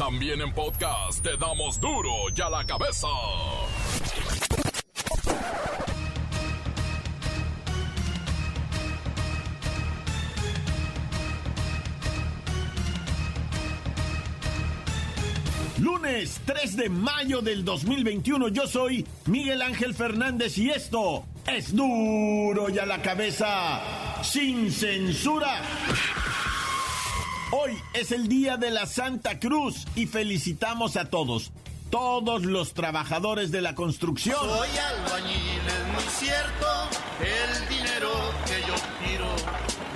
También en podcast te damos duro y a la cabeza. Lunes 3 de mayo del 2021, yo soy Miguel Ángel Fernández y esto es duro y a la cabeza, sin censura. Hoy es el día de la Santa Cruz y felicitamos a todos, todos los trabajadores de la construcción. Soy albañil, es muy cierto, el dinero que yo tiro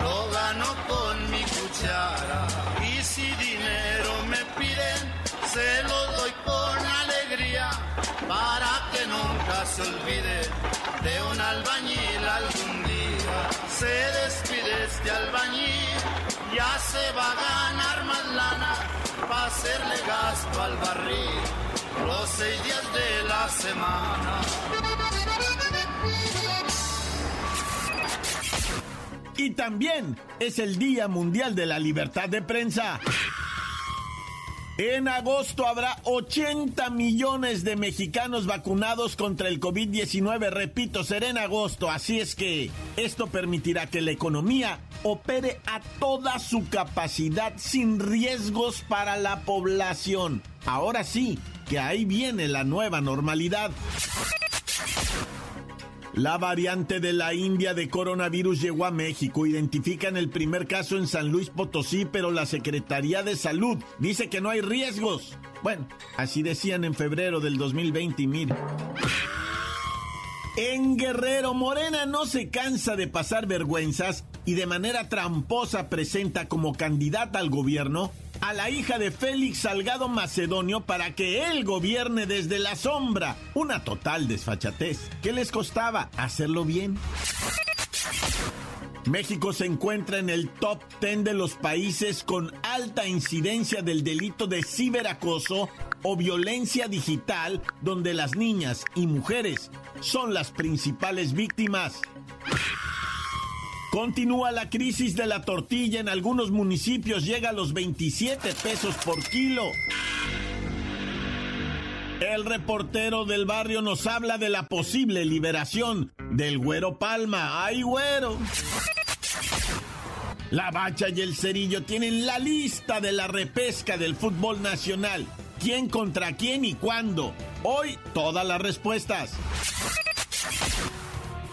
lo gano con mi cuchara. Y si dinero me piden, se lo doy con alegría para que nunca se olvide de un albañil algún día. Se despide este albañil, ya se va a ganar más para hacerle gasto al barril los seis días de la semana. Y también es el Día Mundial de la Libertad de Prensa. En agosto habrá 80 millones de mexicanos vacunados contra el COVID-19. Repito, será en agosto, así es que esto permitirá que la economía opere a toda su capacidad sin riesgos para la población. Ahora sí, que ahí viene la nueva normalidad. La variante de la India de coronavirus llegó a México. Identifican el primer caso en San Luis Potosí, pero la Secretaría de Salud dice que no hay riesgos. Bueno, así decían en febrero del 2020 y mire. En Guerrero, Morena no se cansa de pasar vergüenzas y de manera tramposa presenta como candidata al gobierno a la hija de Félix Salgado Macedonio para que él gobierne desde la sombra. Una total desfachatez. ¿Qué les costaba hacerlo bien? México se encuentra en el top 10 de los países con alta incidencia del delito de ciberacoso o violencia digital, donde las niñas y mujeres son las principales víctimas. Continúa la crisis de la tortilla en algunos municipios, llega a los 27 pesos por kilo. El reportero del barrio nos habla de la posible liberación del güero Palma. ¡Ay, güero! La Bacha y el Cerillo tienen la lista de la repesca del fútbol nacional. ¿Quién contra quién y cuándo? Hoy todas las respuestas.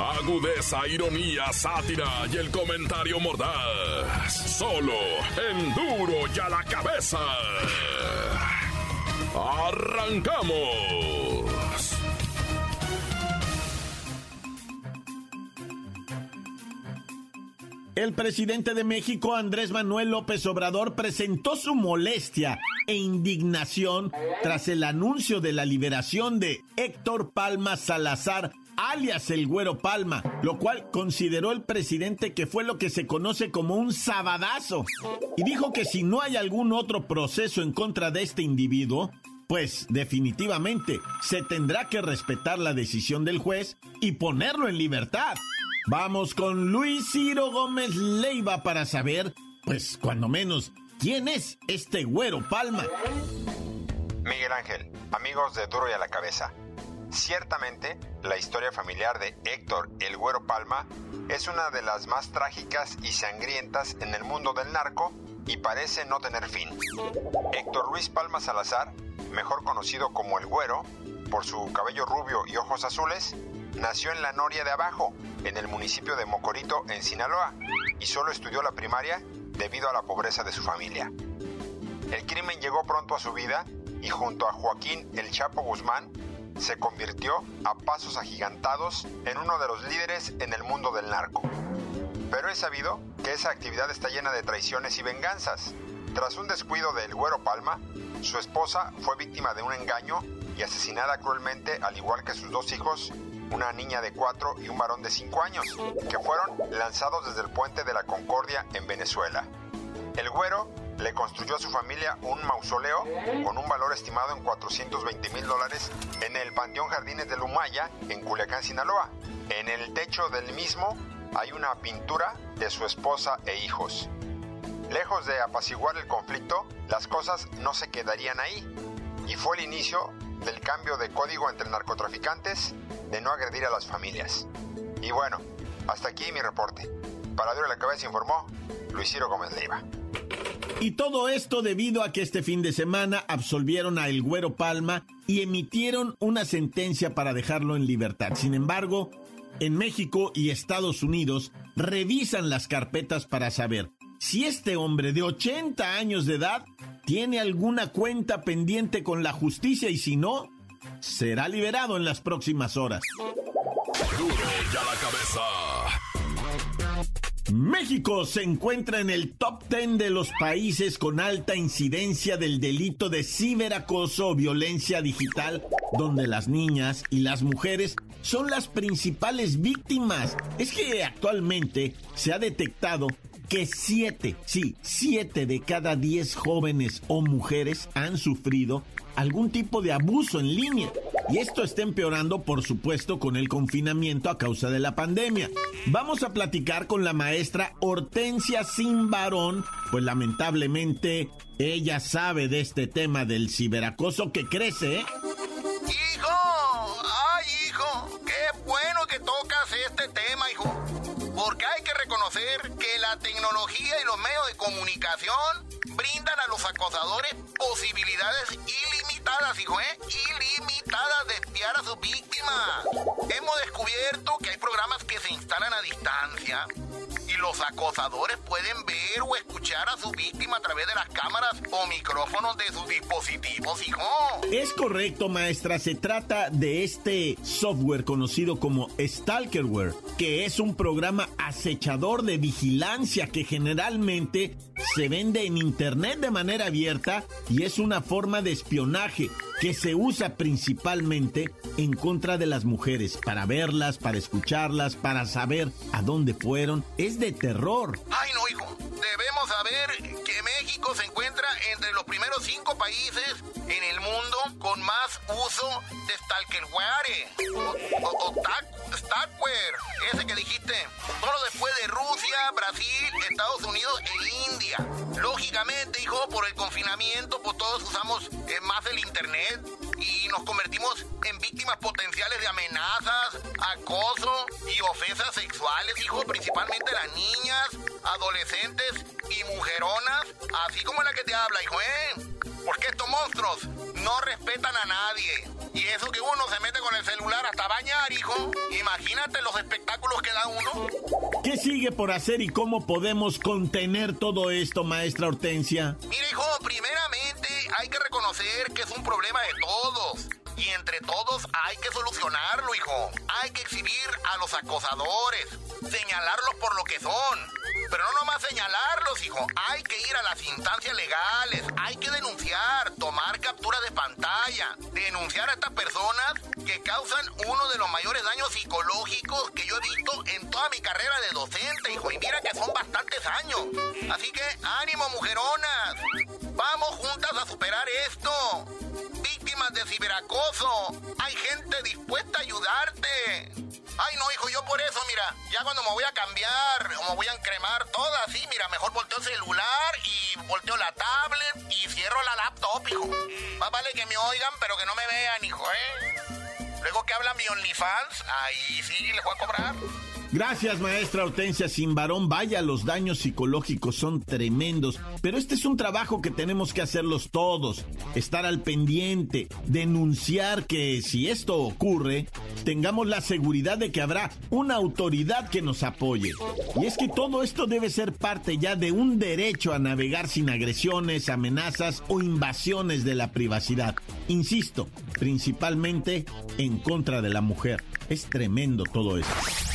Agudeza, ironía, sátira y el comentario mordaz. Solo en duro y a la cabeza. ¡Arrancamos! El presidente de México, Andrés Manuel López Obrador, presentó su molestia e indignación tras el anuncio de la liberación de Héctor Palma Salazar, alias el Güero Palma, lo cual consideró el presidente que fue lo que se conoce como un sabadazo. Y dijo que si no hay algún otro proceso en contra de este individuo, pues definitivamente se tendrá que respetar la decisión del juez y ponerlo en libertad. Vamos con Luis Ciro Gómez Leiva para saber, pues cuando menos, quién es este güero Palma. Miguel Ángel, amigos de Duro y a la Cabeza. Ciertamente, la historia familiar de Héctor el Güero Palma es una de las más trágicas y sangrientas en el mundo del narco y parece no tener fin. Héctor Luis Palma Salazar, mejor conocido como el Güero, por su cabello rubio y ojos azules, nació en la Noria de Abajo, en el municipio de Mocorito, en Sinaloa, y solo estudió la primaria debido a la pobreza de su familia. El crimen llegó pronto a su vida y junto a Joaquín El Chapo Guzmán se convirtió a pasos agigantados en uno de los líderes en el mundo del narco. Pero es sabido que esa actividad está llena de traiciones y venganzas. Tras un descuido del Güero Palma, su esposa fue víctima de un engaño y asesinada cruelmente, al igual que sus dos hijos, una niña de 4 y un varón de 5 años, que fueron lanzados desde el puente de la Concordia en Venezuela. El güero le construyó a su familia un mausoleo con un valor estimado en 420 mil dólares en el Panteón Jardines de Lumaya, en Culiacán, Sinaloa. En el techo del mismo hay una pintura de su esposa e hijos. Lejos de apaciguar el conflicto, las cosas no se quedarían ahí, y fue el inicio del cambio de código entre narcotraficantes de no agredir a las familias. Y bueno, hasta aquí mi reporte. Para Duro la Cabeza informó Luis Ciro Gómez Leiva. Y todo esto debido a que este fin de semana absolvieron a El Güero Palma y emitieron una sentencia para dejarlo en libertad. Sin embargo, en México y Estados Unidos revisan las carpetas para saber si este hombre de 80 años de edad tiene alguna cuenta pendiente con la justicia y si no, será liberado en las próximas horas. Ya la cabeza. México se encuentra en el top 10 de los países con alta incidencia del delito de ciberacoso o violencia digital, donde las niñas y las mujeres son las principales víctimas. Es que actualmente se ha detectado que siete, sí, siete de cada diez jóvenes o mujeres han sufrido algún tipo de abuso en línea. Y esto está empeorando, por supuesto, con el confinamiento a causa de la pandemia. Vamos a platicar con la maestra Hortensia Sin Varón, pues lamentablemente ella sabe de este tema del ciberacoso que crece, ¿eh? Los medios de comunicación brindan a los acosadores posibilidades ilimitadas, hijo, ¿eh? Ilimitadas de espiar a sus víctimas. Hemos descubierto que hay programas que se instalan a distancia los acosadores pueden ver o escuchar a su víctima a través de las cámaras o micrófonos de sus dispositivos, hijo. Es correcto, maestra. Se trata de este software conocido como Stalkerware, que es un programa acechador de vigilancia que generalmente se vende en Internet de manera abierta y es una forma de espionaje que se usa principalmente en contra de las mujeres, para verlas, para escucharlas, para saber a dónde fueron. Es de terror. Ay, no, hijo. Debemos saber que México se encuentra entre los primeros cinco países en el mundo con más uso de Stalkerware. O, o, o ese que dijiste. Solo después de Rusia, Brasil, Estados Unidos e India. Lógicamente, hijo, por el confinamiento, pues todos usamos eh, más el internet y nos convertimos en víctimas potenciales de amenazas, acoso y ofensas sexuales, hijo, principalmente las niñas, adolescentes y mujeronas, así como la que te habla, hijo, ¿eh? Porque estos monstruos no respetan a nadie. Y eso que uno se mete con el celular hasta bañar, hijo. Imagínate los espectáculos que da uno. ¿Qué sigue por hacer y cómo podemos contener todo esto, maestra Hortensia? Mira, hijo, primeramente hay que reconocer que es un problema de todos. Y entre todos hay que solucionarlo, hijo. Hay que exhibir a los acosadores, señalarlos por lo que son. Pero no nomás señalarlos, hijo. Hay que ir a las instancias legales. Hay que denunciar, tomar captura de pantalla. Denunciar a estas personas que causan uno de los mayores daños psicológicos que yo he visto en toda mi carrera de docente, hijo. Y mira que son bastantes años. Así que ánimo, mujeronas. Vamos juntas a superar esto. Víctimas de ciberacoso. Hay gente dispuesta a ayudarte. Ay, no, hijo, yo por eso, mira, ya cuando me voy a cambiar o me voy a encremar toda así, mira, mejor volteo el celular y volteo la tablet y cierro la laptop, hijo. Más vale que me oigan, pero que no me vean, hijo, ¿eh? Luego que hablan mi OnlyFans, ahí sí les voy a cobrar. Gracias, maestra Hortensia Sin varón. Vaya, los daños psicológicos son tremendos. Pero este es un trabajo que tenemos que hacerlos todos. Estar al pendiente, denunciar que si esto ocurre, tengamos la seguridad de que habrá una autoridad que nos apoye. Y es que todo esto debe ser parte ya de un derecho a navegar sin agresiones, amenazas o invasiones de la privacidad. Insisto, principalmente en contra de la mujer. Es tremendo todo esto.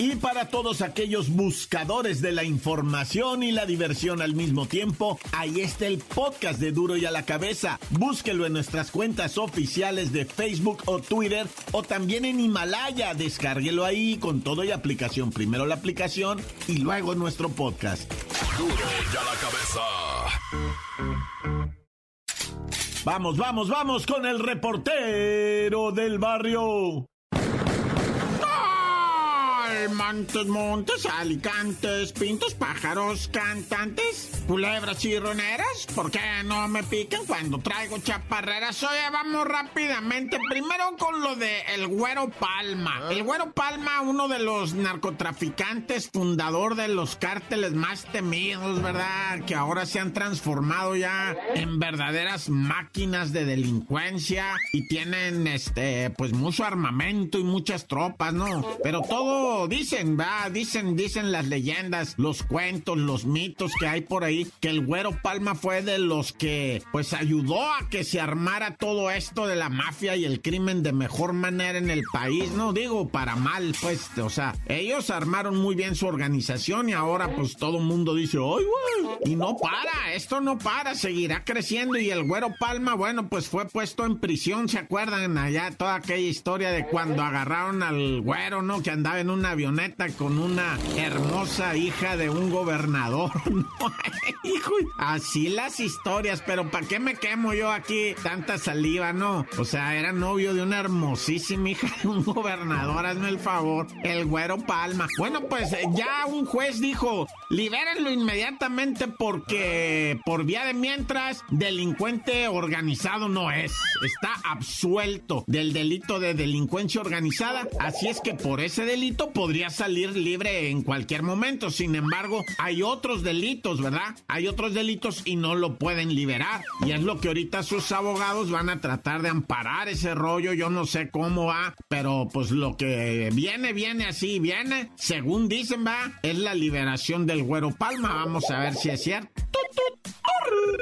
Y para todos aquellos buscadores de la información y la diversión al mismo tiempo, ahí está el podcast de Duro y a la Cabeza. Búsquelo en nuestras cuentas oficiales de Facebook o Twitter o también en Himalaya. Descárguelo ahí con todo y aplicación. Primero la aplicación y luego nuestro podcast. Duro y a la Cabeza. Vamos, vamos, vamos con el reportero del barrio. Montes, montes, alicantes, pintos, pájaros, cantantes, culebras y roneras. ¿Por qué no me pican cuando traigo chaparreras? Oye, vamos rápidamente. Primero con lo de el Güero Palma. El Güero Palma, uno de los narcotraficantes, fundador de los cárteles más temidos, ¿verdad? Que ahora se han transformado ya en verdaderas máquinas de delincuencia y tienen, este, pues mucho armamento y muchas tropas, ¿no? Pero todo dicen, va, dicen, dicen las leyendas, los cuentos, los mitos que hay por ahí, que el güero Palma fue de los que, pues, ayudó a que se armara todo esto de la mafia y el crimen de mejor manera en el país, no digo para mal, pues, o sea, ellos armaron muy bien su organización y ahora, pues, todo el mundo dice, ¡ay, güey! Y no para, esto no para, seguirá creciendo y el güero Palma, bueno, pues fue puesto en prisión, ¿se acuerdan? Allá toda aquella historia de cuando agarraron al güero, ¿no? Que andaba en una avioneta con una hermosa hija de un gobernador. Hijo, así las historias, pero ¿para qué me quemo yo aquí tanta saliva, no? O sea, era novio de una hermosísima hija de un gobernador, hazme el favor, el güero Palma. Bueno, pues ya un juez dijo, libérenlo inmediatamente porque por vía de mientras, delincuente organizado no es. Está absuelto del delito de delincuencia organizada, así es que por ese delito podría salir libre en cualquier momento. Sin embargo, hay otros delitos, ¿verdad? Hay otros delitos y no lo pueden liberar. Y es lo que ahorita sus abogados van a tratar de amparar ese rollo. Yo no sé cómo va, pero pues lo que viene, viene así, viene. Según dicen, va, es la liberación del güero Palma. Vamos a ver si es cierto.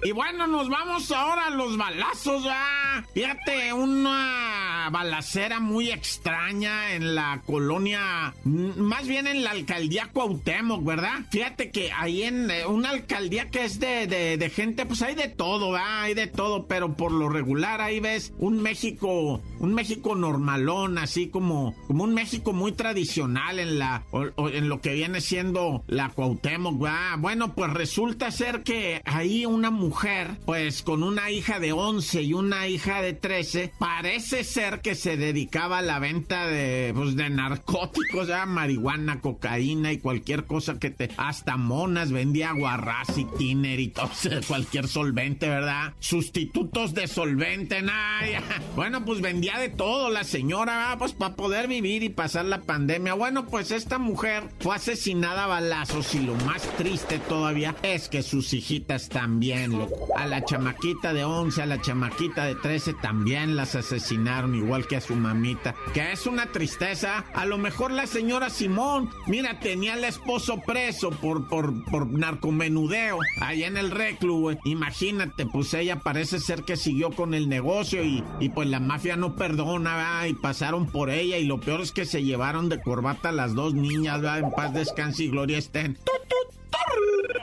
Y bueno, nos vamos ahora a los balazos, ¿verdad? Fíjate, una balacera muy extraña en la colonia, más bien en la alcaldía Cuauhtémoc, ¿verdad? Fíjate que ahí en eh, una alcaldía que es de, de, gente, pues hay de todo. Hay de todo, pero por lo regular ahí ves un México, un México normalón, así como, como un México muy tradicional en la, en lo que viene siendo la Cuauhtémoc, ¿verdad? Bueno, pues resulta ser que ahí una mujer, pues con una hija de 11 y una hija de 13, parece ser que se dedicaba a la venta de, pues, de narcóticos, ya marihuana, cocaína y cualquier cosa que te, hasta monas, vendía guarras y tiner y todo, cualquier solvente, ¿verdad? Sustitutos de solvente, nada. Bueno, pues vendía de todo la señora, pues para poder vivir y pasar la pandemia. Bueno, pues esta mujer fue asesinada a balazos y lo más triste todavía es que sus hijitas también, loco. A la chamaquita de 11, a la chamaquita de 13 también las asesinaron, igual que a su mamita. Que es una tristeza. A lo mejor la señora Simón, mira, tenía al esposo preso por, por, por narcomenudeo allá en el reclu. Imagínate, pues ella parece ser que siguió con el negocio y, y pues la mafia no perdona, ¿verdad? Y pasaron por ella y lo peor es que se llevaron de corbata las dos niñas, ¿verdad? En paz descanse y gloria estén.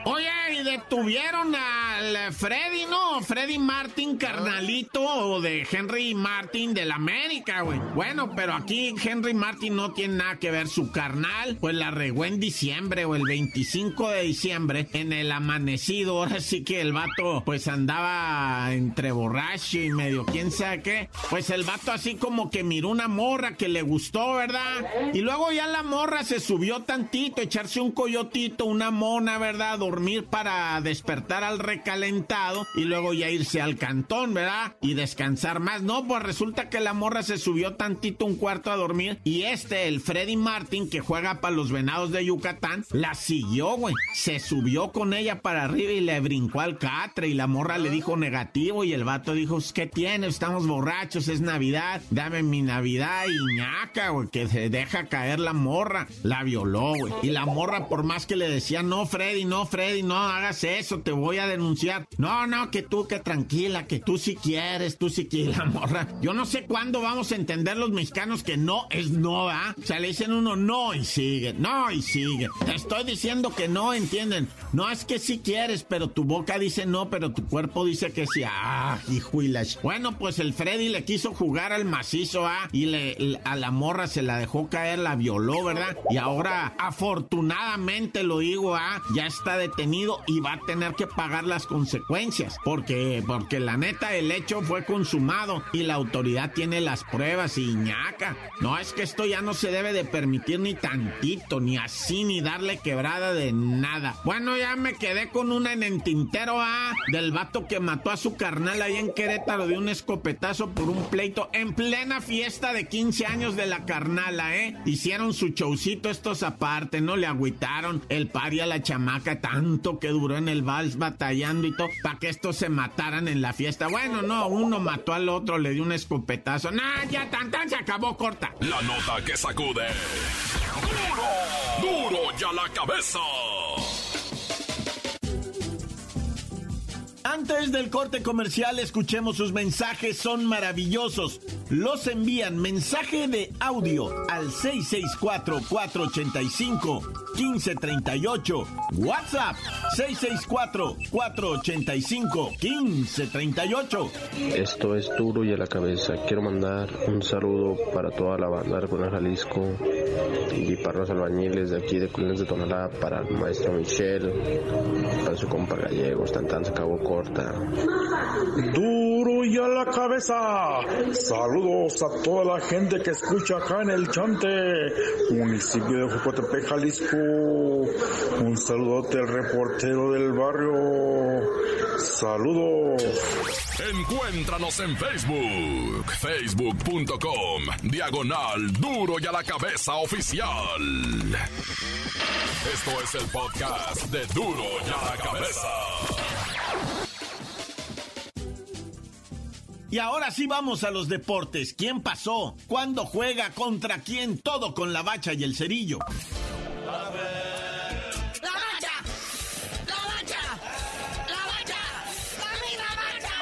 Oye, y detuvieron al Freddy, ¿no? Freddy Martin, carnalito de Henry Martin del América, güey. Bueno, pero aquí Henry Martin no tiene nada que ver. Su carnal, pues la regó en diciembre o el 25 de diciembre en el amanecido. Ahora sí que el vato, pues andaba entre borracho y medio quién sabe qué. Pues el vato así como que miró una morra que le gustó, ¿verdad? Y luego ya la morra se subió tantito, echarse un coyotito, una mona, ¿verdad? Dormir para para despertar al recalentado y luego ya irse al cantón, ¿verdad? Y descansar más. No, pues resulta que la morra se subió tantito un cuarto a dormir y este, el Freddy Martin, que juega para los venados de Yucatán, la siguió, güey. Se subió con ella para arriba y le brincó al catre y la morra le dijo negativo y el vato dijo, ¿qué tiene? Estamos borrachos, es Navidad, dame mi Navidad y ñaca, güey, que se deja caer la morra. La violó, güey. Y la morra, por más que le decía, no, Freddy, no, Freddy, no hagas eso, te voy a denunciar. No, no, que tú, que tranquila, que tú si quieres, tú si quieres, la morra. Yo no sé cuándo vamos a entender los mexicanos que no es no, ¿ah? O sea, le dicen uno no y sigue, no y sigue. Te estoy diciendo que no, ¿entienden? No es que si quieres, pero tu boca dice no, pero tu cuerpo dice que sí. Ah, hijuilas. Bueno, pues el Freddy le quiso jugar al macizo, ¿ah? Y le, a la morra se la dejó caer, la violó, ¿verdad? Y ahora, afortunadamente lo digo, ¿ah? Ya está detenido y va a tener que pagar las consecuencias. Porque, porque la neta, el hecho fue consumado y la autoridad tiene las pruebas y ñaca. No, es que esto ya no se debe de permitir ni tantito, ni así, ni darle quebrada de nada. Bueno, ya me quedé con una en el tintero, ¿ah? Del vato que mató a su carnal ahí en Querétaro de un escopetazo por un pleito en plena fiesta de 15 años de la carnala, ¿eh? Hicieron su showcito estos aparte, ¿no? Le agüitaron el pari a la chamaca tanto que duró en el vals batallando y todo, para que estos se mataran en la fiesta. Bueno, no, uno mató al otro, le dio un escopetazo. Nah, ya tan tan se acabó corta. La nota que sacude. ¡Duro! ¡Duro ya la cabeza! Antes del corte comercial, escuchemos sus mensajes, son maravillosos. Los envían mensaje de audio al 664-485-1538. WhatsApp 664-485-1538. Esto es duro y a la cabeza. Quiero mandar un saludo para toda la banda de Cuna Jalisco y para los albañiles de aquí de Culinas de Tonalá, para el maestro Michel, para su compa Gallego, tan tan se acabó corta. Duro y a la cabeza. Saludos a toda la gente que escucha acá en el Chante, municipio de Jocotepec, Jalisco. Un saludote al reportero del barrio. Saludos. Encuéntranos en Facebook, facebook.com, diagonal duro y a la cabeza oficial. Esto es el podcast de duro y a la cabeza. Y ahora sí vamos a los deportes. ¿Quién pasó? ¿Cuándo juega? ¿Contra quién? Todo con la bacha y el cerillo. ¡La bacha! ¡La bacha! ¡La bacha! ¡Dame la bacha!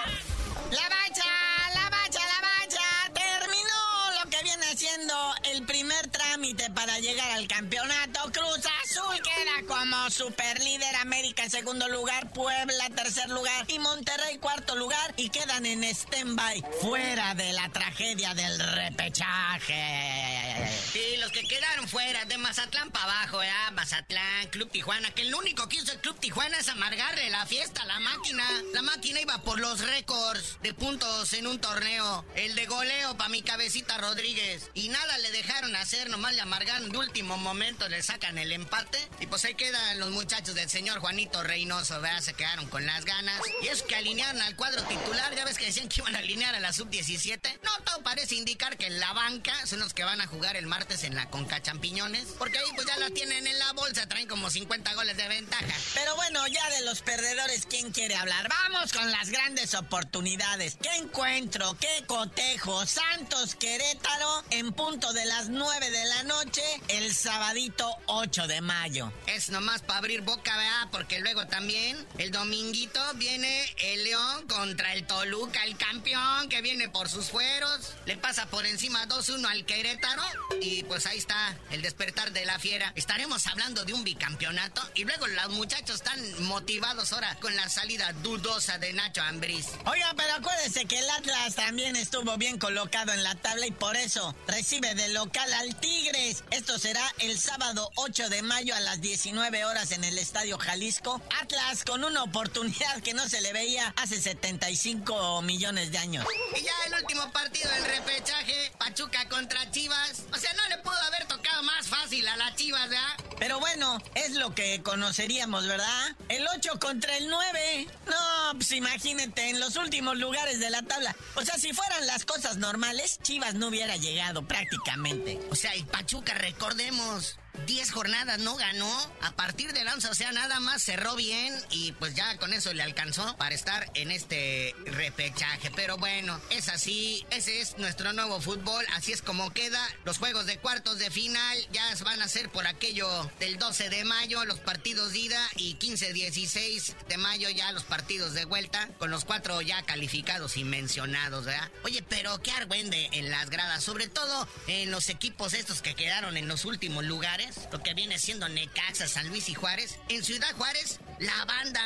La bacha, la bacha, la bacha. Terminó lo que viene siendo el primer trámite para llegar al campeonato. Cruz Azul queda como superlíder. América en segundo lugar. Puebla tercer lugar. Y Monterrey cuarto lugar. Y quedan en stand-by. Fuera de la tragedia del repechaje. Sí, los que quedaron fuera, de Mazatlán para abajo, ¿eh? Mazatlán, Club Tijuana, que el único que hizo el Club Tijuana es amargarle la fiesta a la máquina. La máquina iba por los récords de puntos en un torneo. El de goleo para mi cabecita Rodríguez. Y nada le dejaron hacer, nomás le amargaron de último momento, le sacan el empate. Y pues ahí quedan los muchachos del señor Juanito Reynoso, ¿verdad? Se quedaron con las ganas. Y es que alinearon al cuadro titular, ya ves que decían que iban a alinear a la sub-17. No, todo parece indicar que la banca son los que van a jugar el martes en la Conca Champiñones. Porque ahí pues ya la tienen en la bolsa, traen como 50 goles de ventaja. Pero bueno, ya de los perdedores, ¿quién quiere hablar? Vamos con las grandes oportunidades. ¿Qué encuentro? ¿Qué cotejo? Santos Querétaro en punto de las 9 de la noche el sabadito 8 de mayo. Es nomás para abrir boca, ¿verdad? Porque luego también el dominguito viene el León contra el Toluca, el campeón que viene por sus fueros. Le pasa por encima 2-1 al Querétaro y pues ahí está el despertar de la fiera. Estaremos hablando de un bicampeonato y luego los muchachos están motivados ahora con la salida dudosa de Nacho Ambriz. Oiga, pero acuérdese que el Atlas también estuvo bien colocado en la tabla y por eso recibe de local al Tigres. Esto será el sábado 8 de mayo a las 19 horas en el Estadio Jalisco. Atlas con una oportunidad que no se le veía hace 75 millones de años. Y ya el último partido del repechaje, Pachuca contra Chivas. O sea, no le pudo haber tocado más fácil a la Chivas, ¿verdad? Pero bueno, es lo que conoceríamos, ¿verdad? El 8 contra el 9. No, pues imagínate, en los últimos lugares de la tabla. O sea, si fueran las cosas normales, Chivas no hubiera llegado prácticamente. O sea, y Pachuca, recordemos, 10 jornadas no ganó. A partir del 11, o sea, nada más cerró bien y pues ya con eso le alcanzó para estar en este repechaje. Pero bueno, es así, ese es nuestro nuevo fútbol, así es como queda. Los juegos de cuartos de final ya van a ser por aquello del 12 de mayo, los partidos de ida y 15-16 de mayo ya los partidos de vuelta, con los cuatro ya calificados y mencionados, ¿verdad? Oye, pero qué argüende en las gradas, sobre todo en los equipos estos que quedaron en los últimos lugares lo que viene siendo Necaxa, San Luis y Juárez. En Ciudad Juárez, la banda,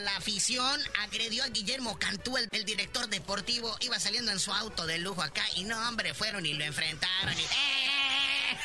la, afición agredió a Guillermo Cantú, el, director deportivo. Iba saliendo en su auto de lujo acá y no, hombre, fueron y lo enfrentaron. Y, ¡Eh!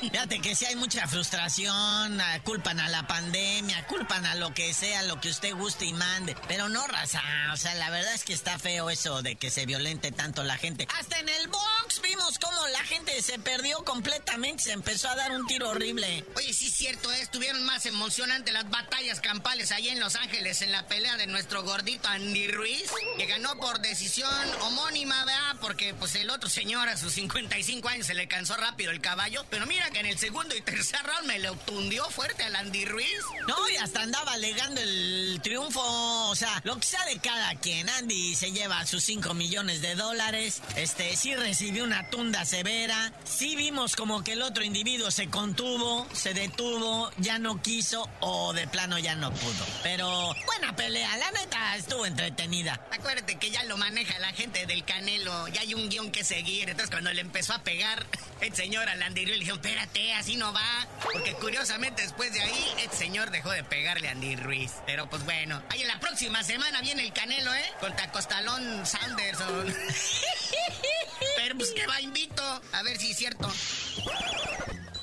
Fíjate que si hay mucha frustración, ah, culpan a la pandemia, culpan a lo que sea, lo que usted guste y mande. Pero no, raza, o sea, la verdad es que está feo eso de que se violente tanto la gente. Hasta en el box vimos cómo la gente se perdió completamente, se empezó a dar un tiro horrible. Oye, sí es cierto, ¿eh? estuvieron más emocionantes las batallas campales allá en Los Ángeles en la pelea de nuestro gordito Andy Ruiz, que ganó por decisión homónima, ¿verdad? Porque pues el otro señor a sus 55 años se le cansó rápido el caballo, pero mira que en el segundo y tercer round me lo tundió fuerte al Andy Ruiz. No, y hasta andaba alegando el triunfo. O sea, lo que sea de cada quien. Andy se lleva sus 5 millones de dólares. Este, sí recibió una severa. Sí vimos como que el otro individuo se contuvo, se detuvo, ya no quiso o de plano ya no pudo. Pero buena pelea, la neta estuvo entretenida. Acuérdate que ya lo maneja la gente del Canelo. Ya hay un guion que seguir. Entonces cuando le empezó a pegar el señor al Andy Ruiz le dijo, espera así no va. Porque curiosamente después de ahí, el señor dejó de pegarle a Andy Ruiz. Pero pues bueno, ahí en la próxima semana viene el Canelo, ¿eh? Contra Costalón Sanderson. Pues que va invito. A ver si es cierto.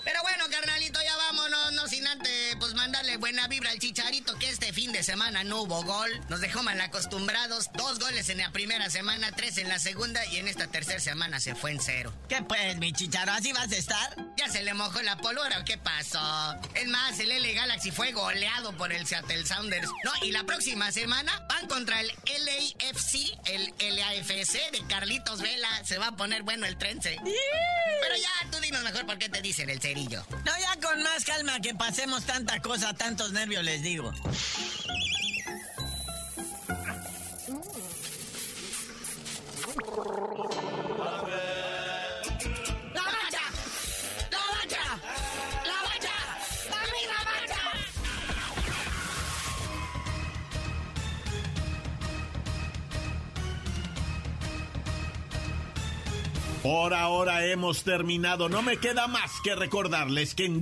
Pero bueno, carnalito, ya vámonos, no sin antes, mandarle buena vibra al chicharito que este fin de semana no hubo gol. Nos dejó mal acostumbrados. Dos goles en la primera semana, tres en la segunda y en esta tercera semana se fue en cero. ¿Qué pues, mi chicharo? ¿Así vas a estar? ¿Ya se le mojó la pólvora o qué pasó? Es más, el L Galaxy fue goleado por el Seattle Sounders. No, y la próxima semana van contra el LAFC, el LAFC de Carlitos Vela. Se va a poner bueno el trense. Pero ya, tú dinos mejor por qué te dicen el cerillo. No, ya con más calma que pasemos tanta cosa, tantos nervios les digo. Por ahora hemos terminado. No me queda más que recordarles que en